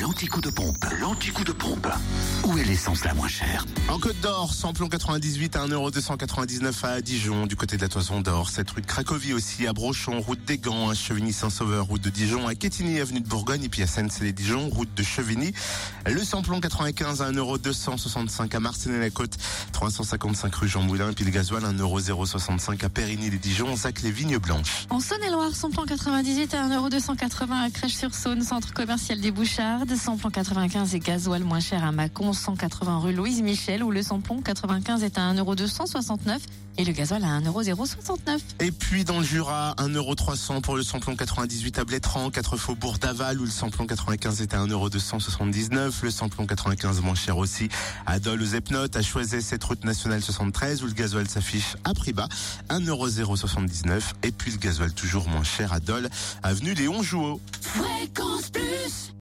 L'anticoup de pompe, l'anticoup de pompe. Où est l'essence la moins chère? En Côte d'Or, samplon 98 à 1,299€ à Dijon, du côté de la Toison d'Or. Cette rue de Cracovie aussi, à Brochon, route des Gants, à Chevigny-Saint-Sauveur, route de Dijon, à Quetigny, avenue de Bourgogne, et puis à Seine-c'est-les-Dijon, route de Chevigny. Le samplon 95 à 1,265€ à Marseille-la-Côte, 355 rue Jean Moulin, et puis le gasoil 1,065€ à Périgny-les-Dijon, Zac les Vignes Blanches. En Saône-et-Loire, samplon 98 à 1,280€ à Crèche-sur-Saône, centre commercial des Bouchardes. Samplon 95 et gasoil moins cher à Mâcon, 180 rue Louise Michel, où le samplon 95 est à 1,269€ et le gasoil à 1,069€. Et puis dans le Jura, 1,300€ pour le samplon 98 à Blétran, 4 faubourg d'Aval où le samplon 95 est à 1,279€, le samplon 95 moins cher aussi. Aux Epnotes, à Choiset cette route nationale 73 où le gasoil s'affiche à prix bas, 1,079€ et puis le gasoil toujours moins cher à Dole, avenue Léon Jouot. Fréquence